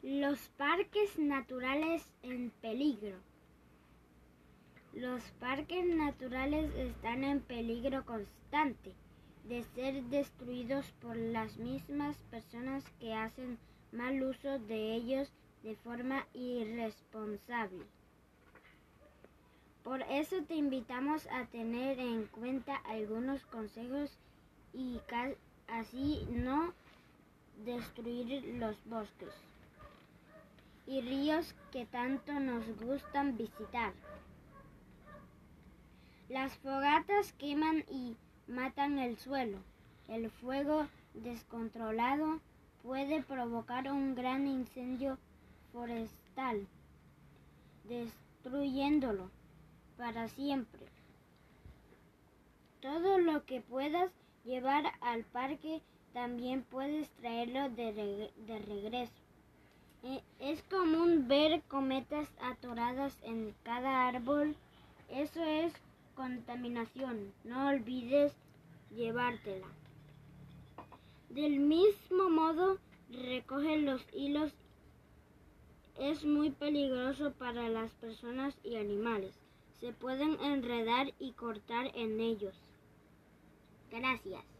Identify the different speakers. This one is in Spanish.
Speaker 1: Los parques naturales en peligro. Los parques naturales están en peligro constante de ser destruidos por las mismas personas que hacen mal uso de ellos de forma irresponsable. Por eso te invitamos a tener en cuenta algunos consejos y así no destruir los bosques y ríos que tanto nos gustan visitar. Las fogatas queman y matan el suelo. El fuego descontrolado puede provocar un gran incendio forestal, destruyéndolo para siempre. Todo lo que puedas llevar al parque también puedes traerlo de, de regreso. Es común ver cometas atoradas en cada árbol. Eso es contaminación. No olvides llevártela. Del mismo modo, recoge los hilos. Es muy peligroso para las personas y animales. Se pueden enredar y cortar en ellos. Gracias.